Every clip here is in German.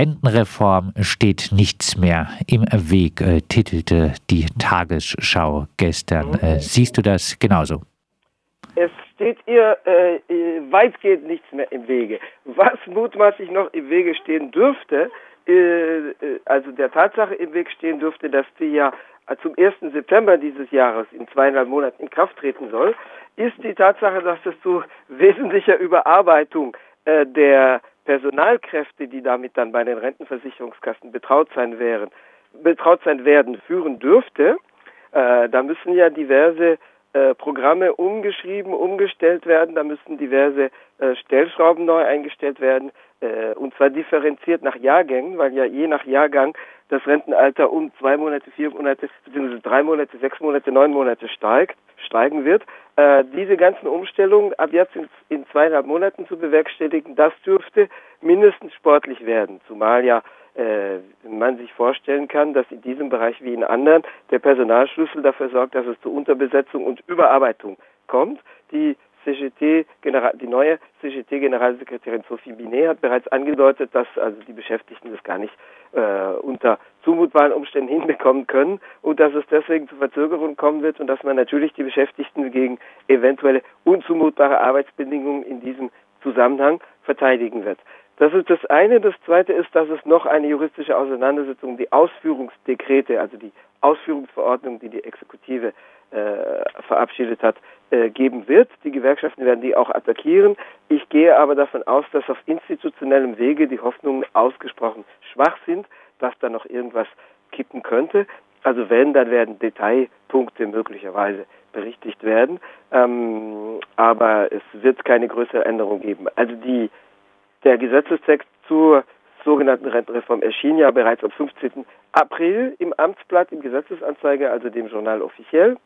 Rentenreform steht nichts mehr im Weg, äh, titelte die Tagesschau gestern. Äh, siehst du das genauso? Es steht ihr äh, weitgehend nichts mehr im Wege. Was mutmaßlich noch im Wege stehen dürfte, äh, also der Tatsache im Weg stehen dürfte, dass die ja zum 1. September dieses Jahres in zweieinhalb Monaten in Kraft treten soll, ist die Tatsache, dass es zu wesentlicher Überarbeitung äh, der Personalkräfte, die damit dann bei den Rentenversicherungskassen betraut sein wären, betraut sein werden, führen dürfte. Äh, da müssen ja diverse äh, Programme umgeschrieben, umgestellt werden, da müssen diverse äh, Stellschrauben neu eingestellt werden, äh, und zwar differenziert nach Jahrgängen, weil ja je nach Jahrgang das Rentenalter um zwei Monate, vier Monate, beziehungsweise drei Monate, sechs Monate, neun Monate steigt, steigen wird. Äh, diese ganzen Umstellungen ab jetzt in, in zweieinhalb Monaten zu bewerkstelligen, das dürfte mindestens sportlich werden, zumal ja äh, man sich vorstellen kann, dass in diesem Bereich wie in anderen der Personalschlüssel dafür sorgt, dass es zu Unterbesetzung und Überarbeitung kommt. Die CGT, die neue CGT-Generalsekretärin Sophie Binet hat bereits angedeutet, dass also die Beschäftigten das gar nicht äh, unter zumutbaren Umständen hinbekommen können und dass es deswegen zu Verzögerungen kommen wird und dass man natürlich die Beschäftigten gegen eventuelle unzumutbare Arbeitsbedingungen in diesem Zusammenhang verteidigen wird. Das ist das eine. Das zweite ist, dass es noch eine juristische Auseinandersetzung, die Ausführungsdekrete, also die Ausführungsverordnung, die die Exekutive verabschiedet hat, äh, geben wird. Die Gewerkschaften werden die auch attackieren. Ich gehe aber davon aus, dass auf institutionellem Wege die Hoffnungen ausgesprochen schwach sind, dass da noch irgendwas kippen könnte. Also wenn, dann werden Detailpunkte möglicherweise berichtigt werden. Ähm, aber es wird keine größere Änderung geben. Also die, der Gesetzestext zur sogenannten Rentenreform erschien ja bereits am 15. April im Amtsblatt, im Gesetzesanzeiger, also dem Journal offiziell,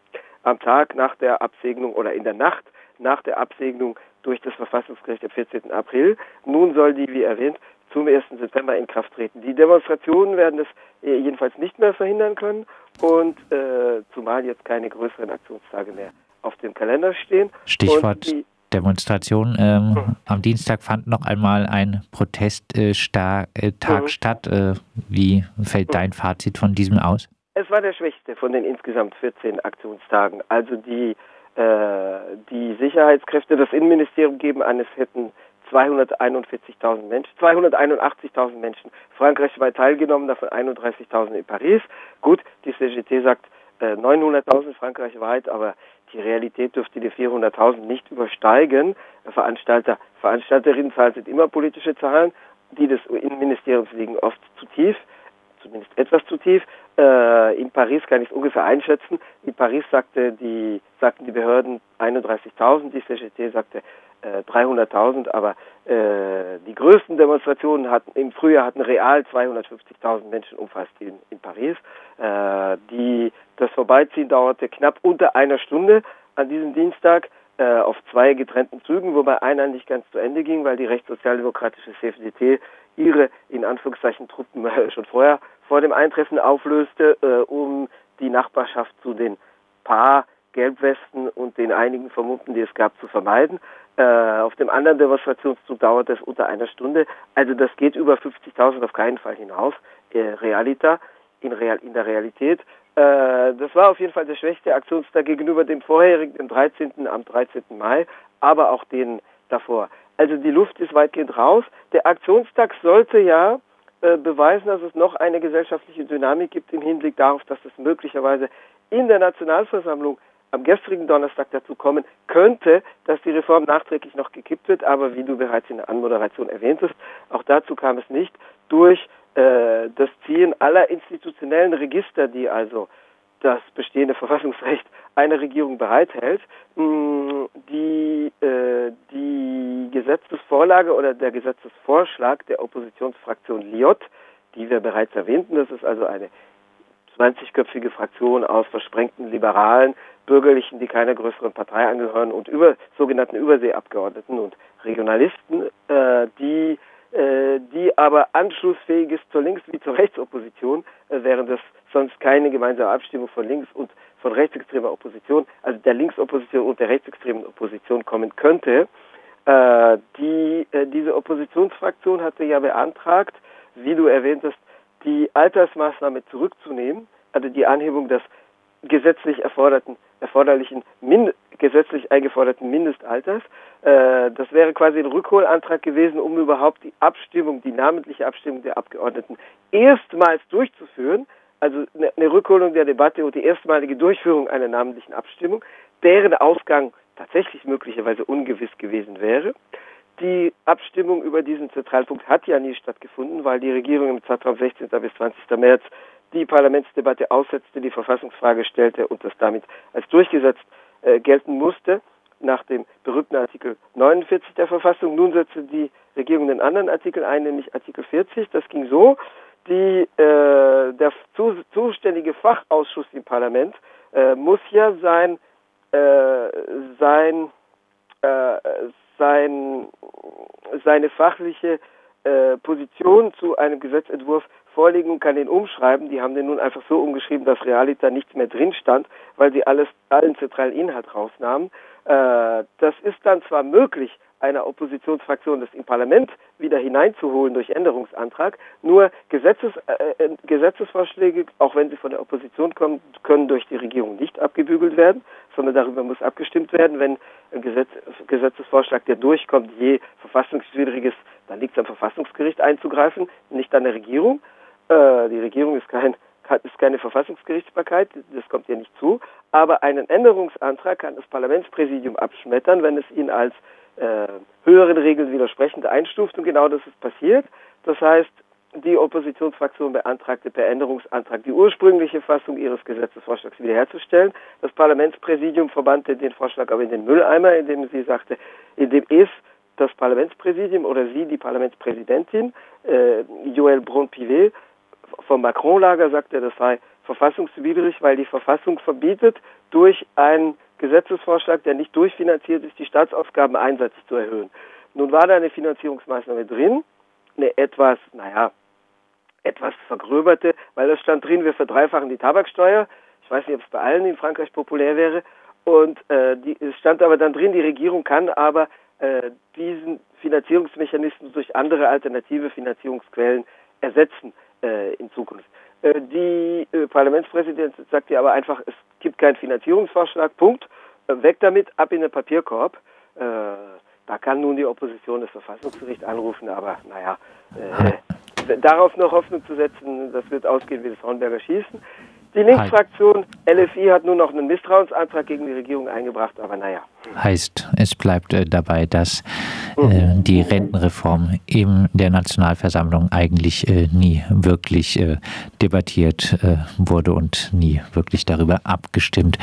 am Tag nach der Absegnung oder in der Nacht nach der Absegnung durch das Verfassungsgericht am 14. April. Nun soll die, wie erwähnt, zum 1. September in Kraft treten. Die Demonstrationen werden das äh, jedenfalls nicht mehr verhindern können und äh, zumal jetzt keine größeren Aktionstage mehr auf dem Kalender stehen. Stichwort die, Demonstration. Ähm, mhm. Am Dienstag fand noch einmal ein Protesttag äh, mhm. statt. Äh, wie fällt mhm. dein Fazit von diesem aus? Es war der schwächste von den insgesamt 14 Aktionstagen. Also die, äh, die Sicherheitskräfte, das Innenministerium geben an, es hätten 241.000 Menschen, 281.000 Menschen frankreichweit teilgenommen, davon 31.000 in Paris. Gut, die CGT sagt äh, 900.000 frankreichweit, aber die Realität dürfte die 400.000 nicht übersteigen. Veranstalter, Veranstalterinnenzahlen sind immer politische Zahlen. Die des Innenministeriums liegen oft zu tief, zumindest etwas zu tief. Äh, in Paris kann ich es ungefähr einschätzen. In Paris sagte die, sagten die Behörden 31.000, die CGT sagte äh, 300.000, aber äh, die größten Demonstrationen hatten im Frühjahr hatten real 250.000 Menschen umfasst in, in Paris. Äh, die, das Vorbeiziehen dauerte knapp unter einer Stunde an diesem Dienstag äh, auf zwei getrennten Zügen, wobei einer nicht ganz zu Ende ging, weil die rechtssozialdemokratische CFDT ihre in Anführungszeichen Truppen äh, schon vorher vor dem Eintreffen auflöste, äh, um die Nachbarschaft zu den paar Gelbwesten und den einigen Vermummten, die es gab, zu vermeiden. Äh, auf dem anderen Demonstrationszug dauert es unter einer Stunde. Also das geht über 50.000 auf keinen Fall hinaus. Äh, Realita, in, Real, in der Realität. Äh, das war auf jeden Fall der schwächste Aktionstag gegenüber dem vorherigen, dem 13. am 13. Mai, aber auch den davor. Also die Luft ist weitgehend raus. Der Aktionstag sollte ja äh, beweisen, dass es noch eine gesellschaftliche Dynamik gibt im Hinblick darauf, dass es möglicherweise in der Nationalversammlung am gestrigen Donnerstag dazu kommen könnte, dass die Reform nachträglich noch gekippt wird, aber wie du bereits in der Anmoderation erwähntest, auch dazu kam es nicht. Durch äh, das Ziehen aller institutionellen Register, die also das bestehende Verfassungsrecht einer Regierung bereithält, mh, die, äh, die Gesetzesvorlage oder der Gesetzesvorschlag der Oppositionsfraktion Liot, die wir bereits erwähnten, das ist also eine 20-köpfige Fraktion aus versprengten Liberalen, Bürgerlichen, die keiner größeren Partei angehören und über sogenannten Überseeabgeordneten und Regionalisten, äh, die äh, die aber anschlussfähig ist zur Links- wie zur Rechtsopposition, äh, während es sonst keine gemeinsame Abstimmung von links und von rechtsextremer Opposition, also der Linksopposition und der rechtsextremen Opposition kommen könnte. Äh, die, äh, diese Oppositionsfraktion hatte ja beantragt, wie du erwähnt hast, die Altersmaßnahme zurückzunehmen, also die Anhebung des gesetzlich erforderten, erforderlichen, min, gesetzlich eingeforderten Mindestalters. Äh, das wäre quasi ein Rückholantrag gewesen, um überhaupt die Abstimmung, die namentliche Abstimmung der Abgeordneten erstmals durchzuführen. Also eine, eine Rückholung der Debatte und die erstmalige Durchführung einer namentlichen Abstimmung, deren Ausgang tatsächlich möglicherweise ungewiss gewesen wäre. Die Abstimmung über diesen Zentralpunkt hat ja nie stattgefunden, weil die Regierung im Zeitraum 16. bis 20. März die Parlamentsdebatte aussetzte, die Verfassungsfrage stellte und das damit als durchgesetzt äh, gelten musste nach dem berühmten Artikel 49 der Verfassung. Nun setzte die Regierung den anderen Artikel ein, nämlich Artikel 40. Das ging so, die, äh, der zu, zuständige Fachausschuss im Parlament äh, muss ja sein, äh, sein, äh, sein, seine fachliche äh, Position zu einem Gesetzentwurf vorlegen und kann den umschreiben. Die haben den nun einfach so umgeschrieben, dass Realita nichts mehr drin stand, weil sie alles, allen zentralen Inhalt rausnahmen. Äh, das ist dann zwar möglich, einer Oppositionsfraktion das im Parlament wieder hineinzuholen durch Änderungsantrag. Nur Gesetzes, äh, äh, Gesetzesvorschläge, auch wenn sie von der Opposition kommen, können durch die Regierung nicht abgebügelt werden, sondern darüber muss abgestimmt werden. Wenn ein Gesetz, Gesetzesvorschlag, der durchkommt, je verfassungswidriges, dann liegt es am Verfassungsgericht einzugreifen, nicht an der Regierung. Äh, die Regierung ist kein ist keine Verfassungsgerichtsbarkeit, das kommt ihr nicht zu, aber einen Änderungsantrag kann das Parlamentspräsidium abschmettern, wenn es ihn als äh, höheren Regeln widersprechend einstuft und genau das ist passiert. Das heißt, die Oppositionsfraktion beantragte per Änderungsantrag die ursprüngliche Fassung ihres Gesetzesvorschlags wiederherzustellen. Das Parlamentspräsidium verbannte den Vorschlag aber in den Mülleimer, indem sie sagte, indem es das Parlamentspräsidium oder sie, die Parlamentspräsidentin, äh, Joël Braun-Pivet, vom Macron-Lager sagte, das sei verfassungswidrig, weil die Verfassung verbietet, durch einen Gesetzesvorschlag, der nicht durchfinanziert ist, die Staatsausgaben einseitig zu erhöhen. Nun war da eine Finanzierungsmaßnahme drin, eine etwas, naja, etwas vergröberte, weil es stand drin, wir verdreifachen die Tabaksteuer. Ich weiß nicht, ob es bei allen in Frankreich populär wäre. Und äh, die, es stand aber dann drin, die Regierung kann aber äh, diesen Finanzierungsmechanismus durch andere alternative Finanzierungsquellen ersetzen äh, in Zukunft. Äh, die äh, Parlamentspräsidentin sagt ja aber einfach, es gibt keinen Finanzierungsvorschlag, Punkt. Äh, weg damit, ab in den Papierkorb. Äh, da kann nun die Opposition das Verfassungsgericht anrufen, aber naja, äh, darauf noch Hoffnung zu setzen, das wird ausgehen wie das Hornberger Schießen. Die Linksfraktion LFI hat nun noch einen Misstrauensantrag gegen die Regierung eingebracht, aber naja. Heißt, es bleibt äh, dabei, dass äh, die Rentenreform in der Nationalversammlung eigentlich äh, nie wirklich debattiert wurde und nie wirklich darüber abgestimmt.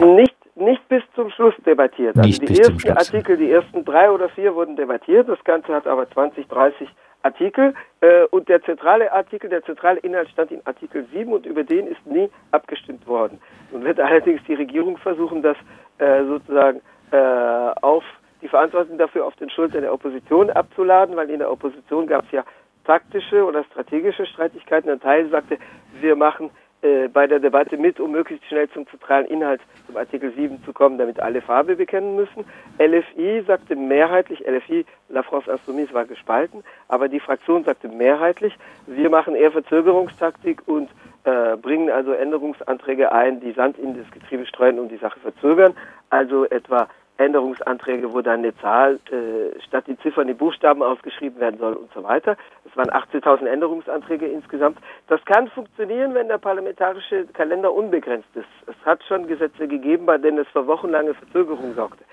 Nicht, nicht bis zum Schluss debattiert. Also nicht die ersten Artikel, die ersten drei oder vier wurden debattiert. Das Ganze hat aber 20, 30 Artikel äh, und der zentrale Artikel, der zentrale Inhalt stand in Artikel 7 und über den ist nie abgestimmt worden. Nun wird allerdings die Regierung versuchen, das äh, sozusagen äh, auf die Verantwortung dafür auf den Schultern der Opposition abzuladen, weil in der Opposition gab es ja taktische oder strategische Streitigkeiten. Ein Teil sagte, wir machen äh, bei der Debatte mit, um möglichst schnell zum zentralen Inhalt, zum Artikel 7 zu kommen, damit alle Farbe bekennen müssen. LFI sagte mehrheitlich, LFI, La France Insoumise war gespalten, aber die Fraktion sagte mehrheitlich, wir machen eher Verzögerungstaktik und äh, bringen also Änderungsanträge ein, die Sand in das Getriebe streuen und die Sache verzögern. Also etwa Änderungsanträge, wo dann eine Zahl äh, statt die Ziffern die Buchstaben ausgeschrieben werden soll und so weiter. Es waren 18.000 Änderungsanträge insgesamt. Das kann funktionieren, wenn der parlamentarische Kalender unbegrenzt ist. Es hat schon Gesetze gegeben, bei denen es für wochenlange Verzögerung sorgte.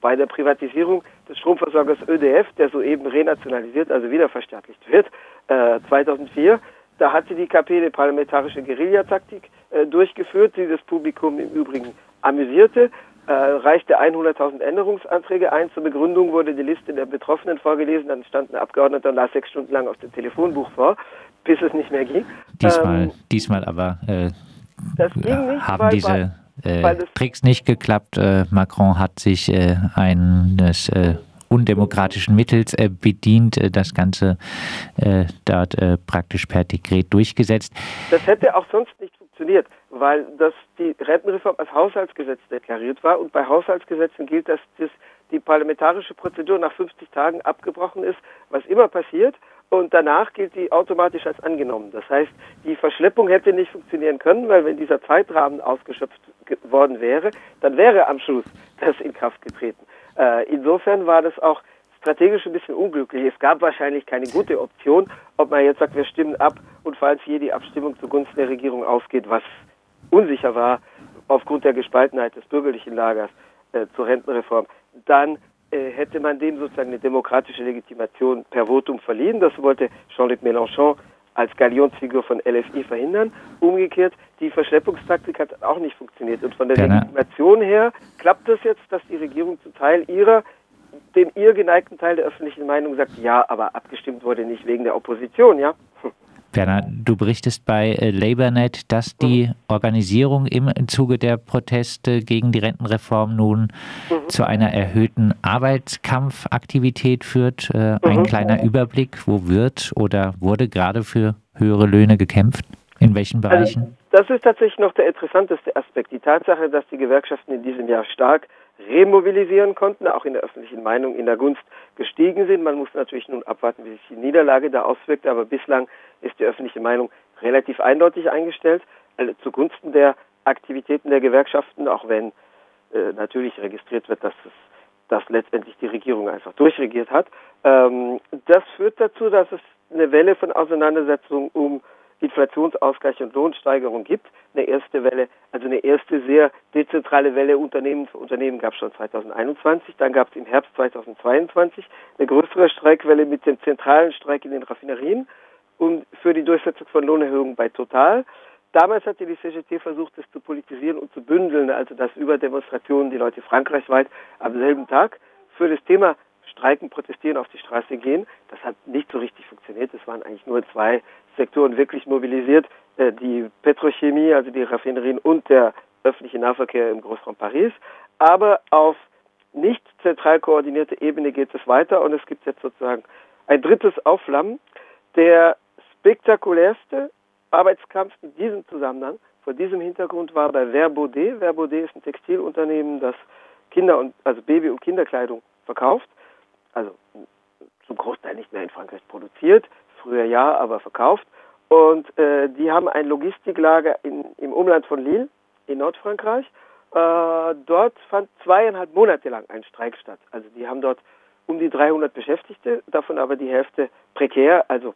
Bei der Privatisierung des Stromversorgers ÖDF, der soeben renationalisiert, also wiederverstaatlicht wird, äh, 2004, da hatte die KP eine parlamentarische Guerillataktik äh, durchgeführt, die das Publikum im Übrigen amüsierte äh, reichte 100.000 Änderungsanträge ein. Zur Begründung wurde die Liste der Betroffenen vorgelesen, dann stand ein Abgeordneter und las sechs Stunden lang aus dem Telefonbuch vor, bis es nicht mehr ging. Diesmal, ähm, diesmal aber äh, nicht, haben weil, diese äh, Tricks nicht geklappt. Äh, Macron hat sich äh, eines äh, undemokratischen Mittels äh, bedient, äh, das Ganze äh, dort praktisch per Dekret durchgesetzt. Das hätte auch sonst nicht funktioniert weil das die Rentenreform als Haushaltsgesetz deklariert war und bei Haushaltsgesetzen gilt, dass das, die parlamentarische Prozedur nach 50 Tagen abgebrochen ist, was immer passiert. und danach gilt die automatisch als angenommen. Das heißt, die Verschleppung hätte nicht funktionieren können, weil wenn dieser Zeitrahmen ausgeschöpft worden wäre, dann wäre am Schluss das in Kraft getreten. Äh, insofern war das auch strategisch ein bisschen unglücklich. Es gab wahrscheinlich keine gute Option, ob man jetzt sagt, wir stimmen ab und falls hier die Abstimmung zugunsten der Regierung ausgeht, was unsicher war aufgrund der Gespaltenheit des bürgerlichen Lagers äh, zur Rentenreform, dann äh, hätte man dem sozusagen eine demokratische Legitimation per Votum verliehen. Das wollte Jean-Luc Mélenchon als Galionsfigur von LFI verhindern. Umgekehrt, die Verschleppungstaktik hat auch nicht funktioniert. Und von der. Legitimation her klappt es jetzt, dass die Regierung zum Teil ihrer, dem ihr geneigten Teil der öffentlichen Meinung sagt, ja, aber abgestimmt wurde nicht wegen der Opposition, ja. Werner, du berichtest bei äh, LabourNet, dass die mhm. Organisierung im Zuge der Proteste gegen die Rentenreform nun mhm. zu einer erhöhten Arbeitskampfaktivität führt. Äh, ein mhm. kleiner Überblick, wo wird oder wurde gerade für höhere Löhne gekämpft? In welchen also, Bereichen? Also, das ist tatsächlich noch der interessanteste Aspekt. Die Tatsache, dass die Gewerkschaften in diesem Jahr stark remobilisieren konnten, auch in der öffentlichen Meinung in der Gunst gestiegen sind. Man muss natürlich nun abwarten, wie sich die Niederlage da auswirkt, aber bislang ist die öffentliche Meinung relativ eindeutig eingestellt, also zugunsten der Aktivitäten der Gewerkschaften, auch wenn äh, natürlich registriert wird, dass es dass letztendlich die Regierung einfach durchregiert hat. Ähm, das führt dazu, dass es eine Welle von Auseinandersetzungen um Inflationsausgleich und Lohnsteigerung gibt. Eine erste Welle, also eine erste sehr dezentrale Welle Unternehmen für Unternehmen gab es schon 2021. Dann gab es im Herbst 2022 eine größere Streikwelle mit dem zentralen Streik in den Raffinerien und für die Durchsetzung von Lohnerhöhungen bei Total. Damals hatte die CGT versucht, das zu politisieren und zu bündeln, also dass über Demonstrationen die Leute frankreichweit am selben Tag für das Thema Streiken, Protestieren auf die Straße gehen. Das hat nicht so richtig funktioniert. Es waren eigentlich nur zwei Sektoren wirklich mobilisiert. Äh, die Petrochemie, also die Raffinerien und der öffentliche Nahverkehr im Großraum Paris. Aber auf nicht zentral koordinierte Ebene geht es weiter und es gibt jetzt sozusagen ein drittes Aufflammen. Der spektakulärste Arbeitskampf in diesem Zusammenhang, vor diesem Hintergrund war bei Verbaudet. Verbaudet ist ein Textilunternehmen, das Kinder- und, also Baby- und Kinderkleidung verkauft also zum Großteil nicht mehr in Frankreich produziert, früher ja, aber verkauft. Und äh, die haben ein Logistiklager in, im Umland von Lille in Nordfrankreich. Äh, dort fand zweieinhalb Monate lang ein Streik statt. Also die haben dort um die 300 Beschäftigte, davon aber die Hälfte prekär, also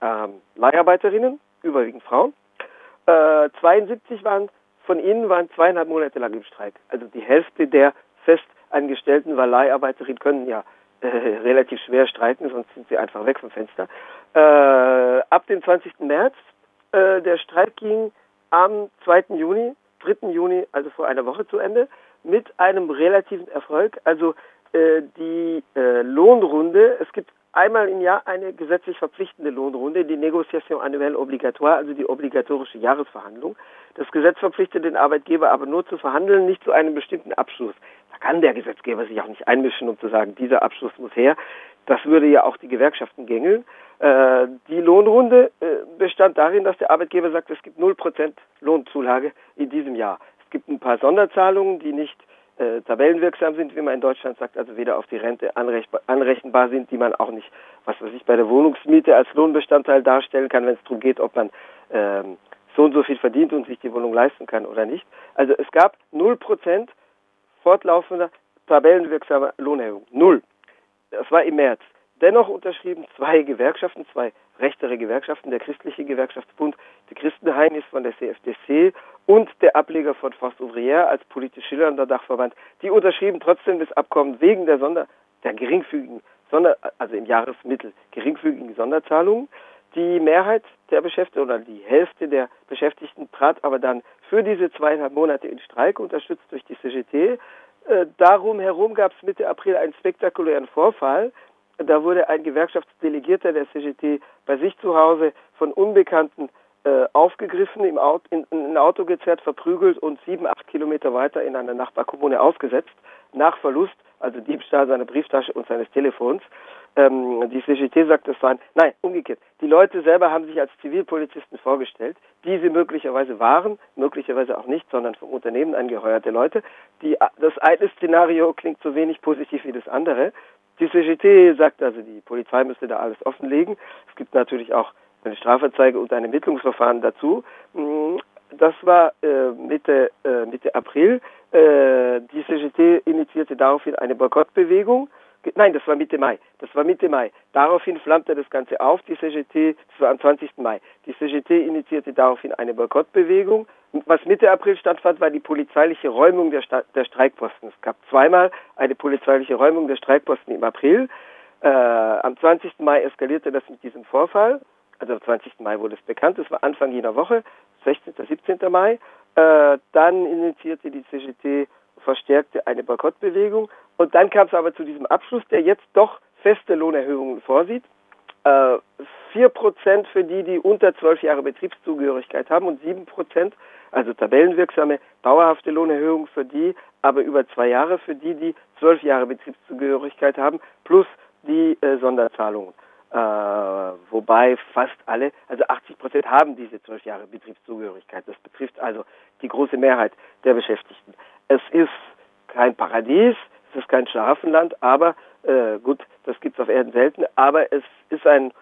ähm, Leiharbeiterinnen, überwiegend Frauen. Äh, 72 waren von ihnen waren zweieinhalb Monate lang im Streik. Also die Hälfte der Festangestellten, weil Leiharbeiterinnen können ja äh, relativ schwer streiken, sonst sind sie einfach weg vom Fenster. Äh, ab dem 20. März, äh, der Streik ging am 2. Juni, 3. Juni, also vor einer Woche zu Ende, mit einem relativen Erfolg. Also äh, die äh, Lohnrunde, es gibt einmal im Jahr eine gesetzlich verpflichtende Lohnrunde, die Negociation annuelle obligatoire, also die obligatorische Jahresverhandlung. Das Gesetz verpflichtet den Arbeitgeber aber nur zu verhandeln, nicht zu einem bestimmten Abschluss. Kann der Gesetzgeber sich auch nicht einmischen, um zu sagen, dieser Abschluss muss her. Das würde ja auch die Gewerkschaften gängeln. Äh, die Lohnrunde äh, bestand darin, dass der Arbeitgeber sagt, es gibt 0% Lohnzulage in diesem Jahr. Es gibt ein paar Sonderzahlungen, die nicht äh, tabellenwirksam sind, wie man in Deutschland sagt, also weder auf die Rente anrechenbar sind, die man auch nicht, was weiß ich, bei der Wohnungsmiete als Lohnbestandteil darstellen kann, wenn es darum geht, ob man ähm, so und so viel verdient und sich die Wohnung leisten kann oder nicht. Also es gab 0% fortlaufender tabellenwirksamer Lohnerhöhung. Null. Das war im März. Dennoch unterschrieben zwei Gewerkschaften, zwei rechtere Gewerkschaften, der Christliche Gewerkschaftsbund, die Christenheinis von der CFDC und der Ableger von Force Ouvrière als politisch schillernder Dachverband, die unterschrieben trotzdem das Abkommen wegen der Sonder, der geringfügigen Sonder, also im Jahresmittel geringfügigen Sonderzahlungen. Die Mehrheit der Beschäftigten oder die Hälfte der Beschäftigten trat aber dann für diese zweieinhalb Monate in Streik, unterstützt durch die CGT. Äh, darum herum gab es Mitte April einen spektakulären Vorfall. Da wurde ein Gewerkschaftsdelegierter der CGT bei sich zu Hause von Unbekannten äh, aufgegriffen, im Auto, in, in, ein Auto gezerrt, verprügelt und sieben, acht Kilometer weiter in einer Nachbarkommune ausgesetzt, nach Verlust, also Diebstahl seiner Brieftasche und seines Telefons. Ähm, die CGT sagt, es waren, nein, umgekehrt. Die Leute selber haben sich als Zivilpolizisten vorgestellt, die sie möglicherweise waren, möglicherweise auch nicht, sondern vom Unternehmen angeheuerte Leute. Die, das eine Szenario klingt so wenig positiv wie das andere. Die CGT sagt also, die Polizei müsste da alles offenlegen. Es gibt natürlich auch eine Strafanzeige und ein Ermittlungsverfahren dazu. Das war äh, Mitte, äh, Mitte April. Äh, die CGT initiierte daraufhin eine Boykottbewegung. Nein, das war Mitte Mai. Das war Mitte Mai. Daraufhin flammte das Ganze auf. Die CGT, das war am 20. Mai. Die CGT initiierte daraufhin eine Boykottbewegung. Was Mitte April stattfand, war die polizeiliche Räumung der, Sta der Streikposten. Es gab zweimal eine polizeiliche Räumung der Streikposten im April. Äh, am 20. Mai eskalierte das mit diesem Vorfall. Also am 20. Mai wurde es bekannt. Das war Anfang jener Woche, 16. 17. Mai. Äh, dann initiierte die CGT verstärkte eine Boykottbewegung. Und dann kam es aber zu diesem Abschluss, der jetzt doch feste Lohnerhöhungen vorsieht. Äh, vier Prozent für die, die unter zwölf Jahre Betriebszugehörigkeit haben und sieben Prozent, also tabellenwirksame, dauerhafte Lohnerhöhungen für die, aber über zwei Jahre für die, die zwölf Jahre Betriebszugehörigkeit haben, plus die äh, Sonderzahlungen. Äh, wobei fast alle, also 80 Prozent haben diese zwölf Jahre Betriebszugehörigkeit. Das betrifft also die große Mehrheit der Beschäftigten. Es ist kein Paradies, es ist kein Schlafenland, aber äh, gut, das gibt es auf Erden selten, aber es ist ein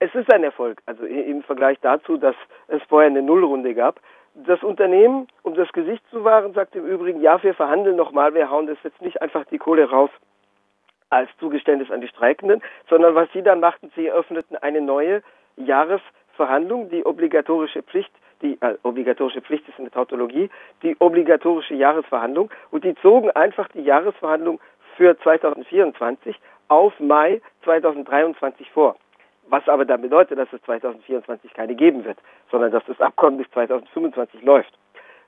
es ist ein Erfolg. Also im Vergleich dazu, dass es vorher eine Nullrunde gab. Das Unternehmen, um das Gesicht zu wahren, sagt im Übrigen, ja, wir verhandeln nochmal, wir hauen das jetzt nicht einfach die Kohle raus als Zugeständnis an die Streikenden, sondern was sie dann machten, sie eröffneten eine neue Jahresverhandlung, die obligatorische Pflicht die äh, obligatorische Pflicht ist in der Tautologie, die obligatorische Jahresverhandlung und die zogen einfach die Jahresverhandlung für 2024 auf Mai 2023 vor. Was aber dann bedeutet, dass es 2024 keine geben wird, sondern dass das Abkommen bis 2025 läuft.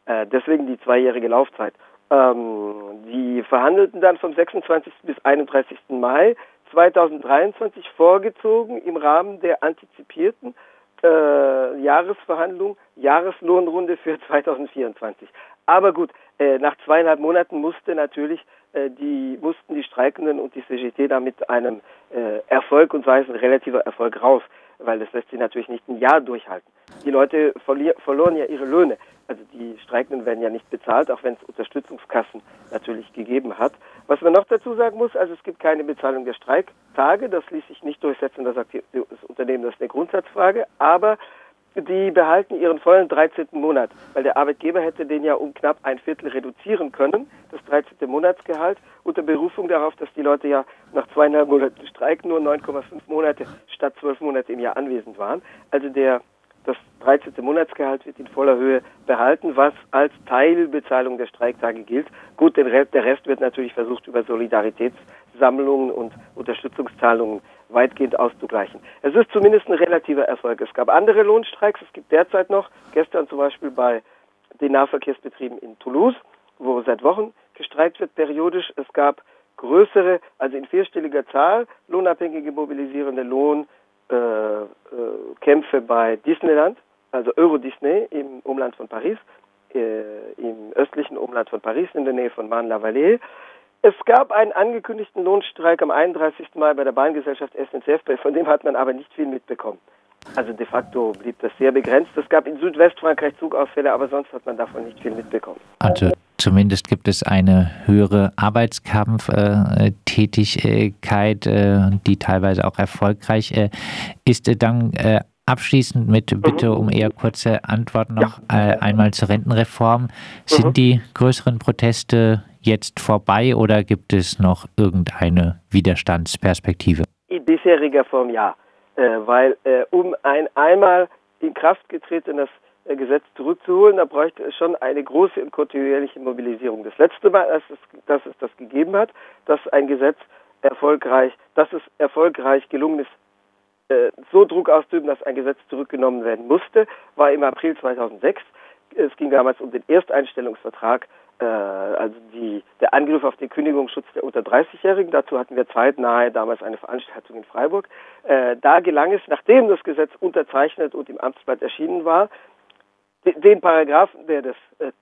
Äh, deswegen die zweijährige Laufzeit. Ähm, die verhandelten dann vom 26. bis 31. Mai 2023 vorgezogen im Rahmen der antizipierten äh, Jahresverhandlung, Jahreslohnrunde für 2024. Aber gut, äh, nach zweieinhalb Monaten musste natürlich äh, die mussten die Streikenden und die CGT da mit einem äh, Erfolg und ein relativer Erfolg raus, weil das lässt sich natürlich nicht ein Jahr durchhalten. Die Leute verloren ja ihre Löhne. Also die Streikenden werden ja nicht bezahlt, auch wenn es Unterstützungskassen natürlich gegeben hat. Was man noch dazu sagen muss, also es gibt keine Bezahlung der Streiktage, das ließ sich nicht durchsetzen, da sagt das Unternehmen, das ist eine Grundsatzfrage, aber die behalten ihren vollen 13. Monat, weil der Arbeitgeber hätte den ja um knapp ein Viertel reduzieren können, das 13. Monatsgehalt, unter Berufung darauf, dass die Leute ja nach zweieinhalb Monaten Streik nur 9,5 Monate statt zwölf Monate im Jahr anwesend waren. Also der das 13. Monatsgehalt wird in voller Höhe behalten, was als Teilbezahlung der Streiktage gilt. Gut, der Rest wird natürlich versucht, über Solidaritätssammlungen und Unterstützungszahlungen weitgehend auszugleichen. Es ist zumindest ein relativer Erfolg. Es gab andere Lohnstreiks. Es gibt derzeit noch, gestern zum Beispiel bei den Nahverkehrsbetrieben in Toulouse, wo seit Wochen gestreikt wird, periodisch. Es gab größere, also in vierstelliger Zahl, lohnabhängige mobilisierende Lohn, äh, äh, bei Disneyland, also Euro Disney im Umland von Paris, äh, im östlichen Umland von Paris in der Nähe von Marne-la-Vallée. Es gab einen angekündigten Lohnstreik am 31. Mai bei der Bahngesellschaft SNCF, von dem hat man aber nicht viel mitbekommen. Also de facto blieb das sehr begrenzt. Es gab in Südwestfrankreich Zugausfälle, aber sonst hat man davon nicht viel mitbekommen. Also zumindest gibt es eine höhere Arbeitskampftätigkeit, äh, die teilweise auch erfolgreich äh, ist. Dann äh, abschließend mit Bitte um eher kurze Antworten noch ja. einmal zur Rentenreform. Sind mhm. die größeren Proteste jetzt vorbei oder gibt es noch irgendeine Widerstandsperspektive? In bisheriger Form ja, weil um ein einmal in Kraft getretenes äh, Gesetz zurückzuholen, da bräuchte es schon eine große und kontinuierliche Mobilisierung. Das letzte Mal, dass es, dass es das gegeben hat, dass ein Gesetz erfolgreich, dass es erfolgreich gelungen ist, äh, so Druck auszuüben, dass ein Gesetz zurückgenommen werden musste, war im April 2006. Es ging damals um den Ersteinstellungsvertrag, äh, also die, der Angriff auf den Kündigungsschutz der unter 30-Jährigen. Dazu hatten wir zeitnahe damals eine Veranstaltung in Freiburg. Äh, da gelang es, nachdem das Gesetz unterzeichnet und im Amtsblatt erschienen war, den Paragraphen, der das, äh,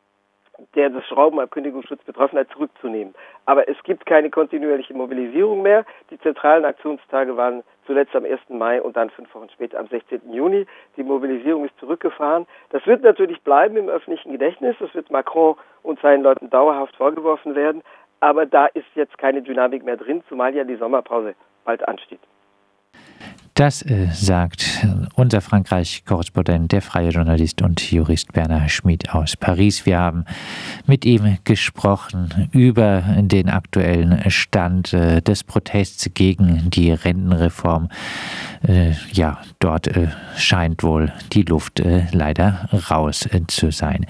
der das Schrauben am Kündigungsschutz betroffen hat, zurückzunehmen. Aber es gibt keine kontinuierliche Mobilisierung mehr. Die zentralen Aktionstage waren zuletzt am 1. Mai und dann fünf Wochen später am 16. Juni. Die Mobilisierung ist zurückgefahren. Das wird natürlich bleiben im öffentlichen Gedächtnis. Das wird Macron und seinen Leuten dauerhaft vorgeworfen werden. aber da ist jetzt keine Dynamik mehr drin, zumal ja die Sommerpause bald ansteht. Das äh, sagt unser Frankreich-Korrespondent, der freie Journalist und Jurist Bernhard Schmid aus Paris. Wir haben mit ihm gesprochen über den aktuellen Stand äh, des Protests gegen die Rentenreform. Äh, ja, dort äh, scheint wohl die Luft äh, leider raus äh, zu sein.